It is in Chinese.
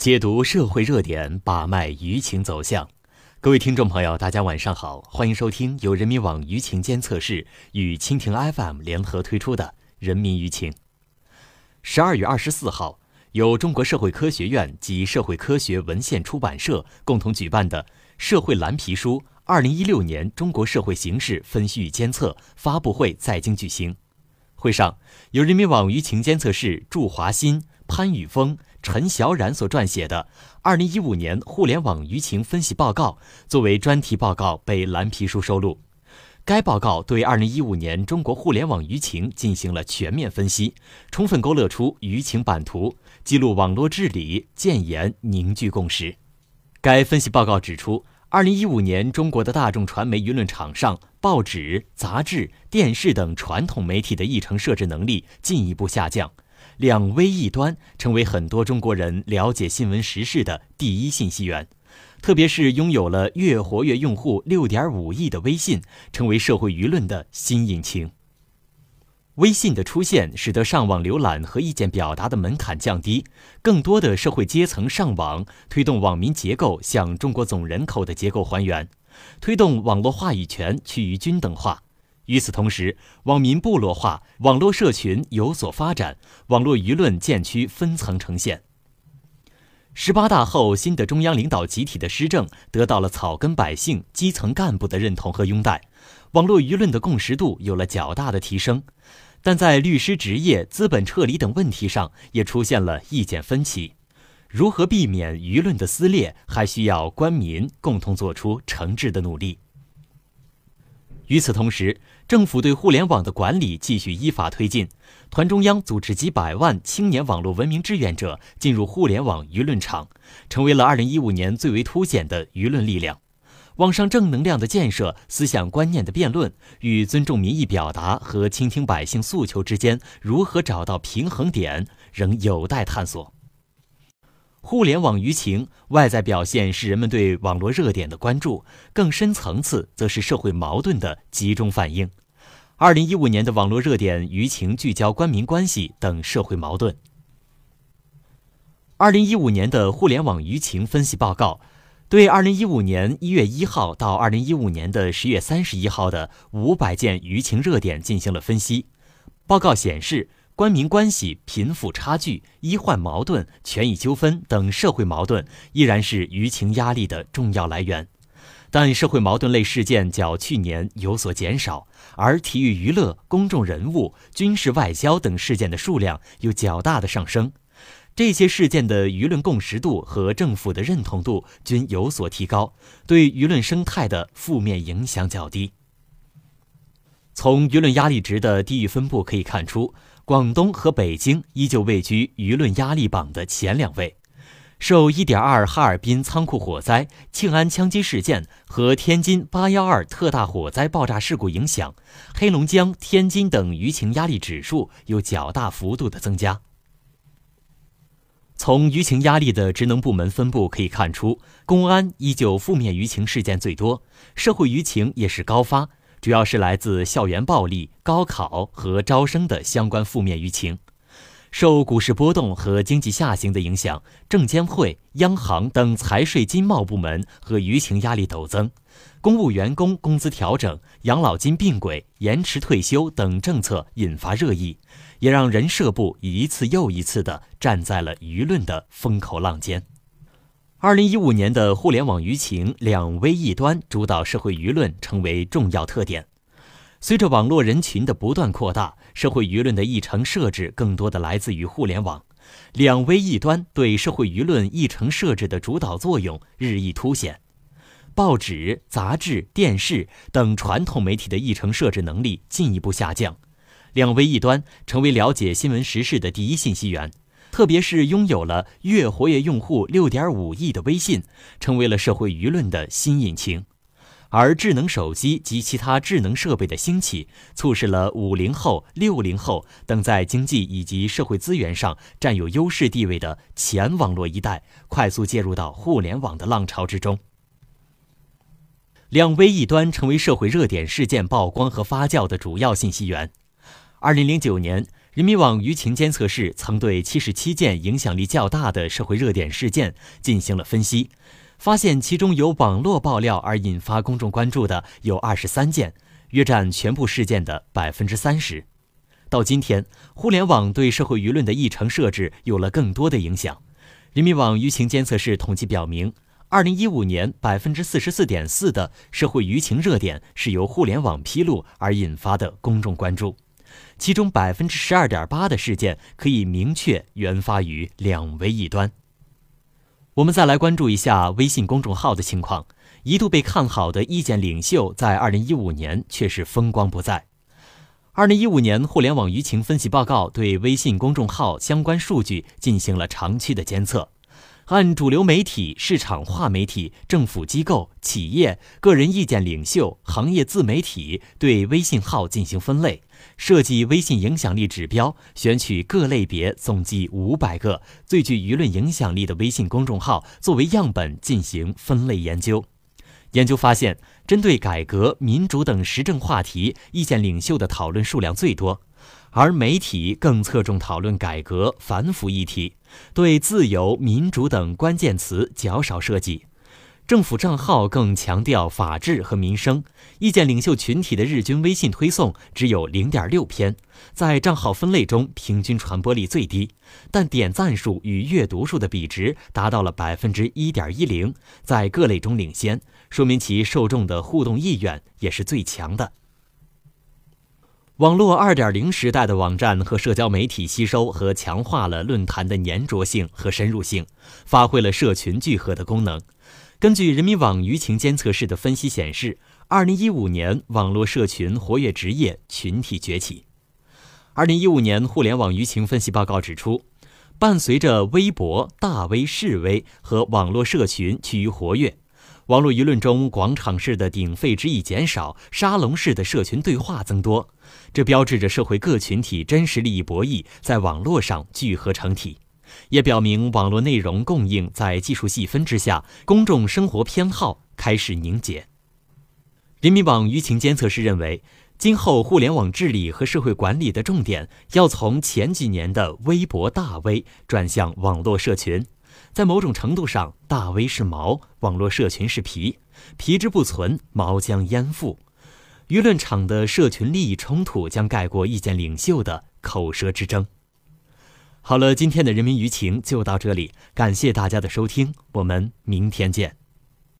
解读社会热点，把脉舆情走向。各位听众朋友，大家晚上好，欢迎收听由人民网舆情监测室与蜻蜓 FM 联合推出的《人民舆情》。十二月二十四号，由中国社会科学院及社会科学文献出版社共同举办的《社会蓝皮书：二零一六年中国社会形势分析与监测》发布会在京举行。会上，由人民网舆情监测室祝华新、潘宇峰。陈小冉所撰写的《二零一五年互联网舆情分析报告》作为专题报告被蓝皮书收录。该报告对二零一五年中国互联网舆情进行了全面分析，充分勾勒出舆情版图，记录网络治理建言，凝聚共识。该分析报告指出，二零一五年中国的大众传媒舆论场上，报纸、杂志、电视等传统媒体的议程设置能力进一步下降。两微一端成为很多中国人了解新闻时事的第一信息源，特别是拥有了月活跃用户六点五亿的微信，成为社会舆论的新引擎。微信的出现，使得上网浏览和意见表达的门槛降低，更多的社会阶层上网，推动网民结构向中国总人口的结构还原，推动网络话语权趋于均等化。与此同时，网民部落化，网络社群有所发展，网络舆论渐趋分层呈现。十八大后，新的中央领导集体的施政得到了草根百姓、基层干部的认同和拥戴，网络舆论的共识度有了较大的提升。但在律师执业、资本撤离等问题上，也出现了意见分歧。如何避免舆论的撕裂，还需要官民共同做出诚挚的努力。与此同时，政府对互联网的管理继续依法推进。团中央组织几百万青年网络文明志愿者进入互联网舆论场，成为了2015年最为凸显的舆论力量。网上正能量的建设、思想观念的辩论与尊重民意表达和倾听百姓诉求之间如何找到平衡点，仍有待探索。互联网舆情外在表现是人们对网络热点的关注，更深层次则是社会矛盾的集中反映。二零一五年的网络热点舆情聚焦官民关系等社会矛盾。二零一五年的互联网舆情分析报告，对二零一五年一月一号到二零一五年的十月三十一号的五百件舆情热点进行了分析。报告显示。官民关系、贫富差距、医患矛盾、权益纠纷等社会矛盾依然是舆情压力的重要来源，但社会矛盾类事件较去年有所减少，而体育娱乐、公众人物、军事外交等事件的数量有较大的上升。这些事件的舆论共识度和政府的认同度均有所提高，对舆论生态的负面影响较低。从舆论压力值的地域分布可以看出。广东和北京依旧位居舆论压力榜的前两位。受1.2哈尔滨仓库火灾、庆安枪击事件和天津812特大火灾爆炸事故影响，黑龙江、天津等舆情压力指数有较大幅度的增加。从舆情压力的职能部门分布可以看出，公安依旧负面舆情事件最多，社会舆情也是高发。主要是来自校园暴力、高考和招生的相关负面舆情。受股市波动和经济下行的影响，证监会、央行等财税经贸部门和舆情压力陡增。公务员工工资调整、养老金并轨、延迟退休等政策引发热议，也让人社部一次又一次地站在了舆论的风口浪尖。二零一五年的互联网舆情两微一端主导社会舆论成为重要特点。随着网络人群的不断扩大，社会舆论的议程设置更多的来自于互联网，两微一端对社会舆论议程设置的主导作用日益凸显。报纸、杂志、电视等传统媒体的议程设置能力进一步下降，两微一端成为了解新闻时事的第一信息源。特别是拥有了月活跃用户六点五亿的微信，成为了社会舆论的新引擎；而智能手机及其他智能设备的兴起，促使了五零后、六零后等在经济以及社会资源上占有优势地位的前网络一代，快速介入到互联网的浪潮之中。两微一端成为社会热点事件曝光和发酵的主要信息源。二零零九年。人民网舆情监测室曾对七十七件影响力较大的社会热点事件进行了分析，发现其中有网络爆料而引发公众关注的有二十三件，约占全部事件的百分之三十。到今天，互联网对社会舆论的议程设置有了更多的影响。人民网舆情监测室统计表明，二零一五年百分之四十四点四的社会舆情热点是由互联网披露而引发的公众关注。其中百分之十二点八的事件可以明确源发于两维一端。我们再来关注一下微信公众号的情况。一度被看好的意见领袖，在二零一五年却是风光不再。二零一五年互联网舆情分析报告对微信公众号相关数据进行了长期的监测。按主流媒体、市场化媒体、政府机构、企业、个人意见领袖、行业自媒体对微信号进行分类，设计微信影响力指标，选取各类别总计五百个最具舆论影响力的微信公众号作为样本进行分类研究。研究发现，针对改革、民主等时政话题，意见领袖的讨论数量最多。而媒体更侧重讨论改革反腐议题，对自由、民主等关键词较少涉及；政府账号更强调法治和民生。意见领袖群体的日均微信推送只有零点六篇，在账号分类中平均传播力最低，但点赞数与阅读数的比值达到了百分之一点一零，在各类中领先，说明其受众的互动意愿也是最强的。网络二点零时代的网站和社交媒体吸收和强化了论坛的粘着性和深入性，发挥了社群聚合的功能。根据人民网舆情监测室的分析显示，二零一五年网络社群活跃职业群体崛起。二零一五年互联网舆情分析报告指出，伴随着微博、大 V、示威和网络社群趋于活跃。网络舆论中，广场式的鼎沸之意减少，沙龙式的社群对话增多，这标志着社会各群体真实利益博弈在网络上聚合成体，也表明网络内容供应在技术细分之下，公众生活偏好开始凝结。人民网舆情监测室认为，今后互联网治理和社会管理的重点要从前几年的微博大 V 转向网络社群。在某种程度上，大 V 是毛，网络社群是皮，皮之不存，毛将焉附。舆论场的社群利益冲突将盖过意见领袖的口舌之争。好了，今天的人民舆情就到这里，感谢大家的收听，我们明天见。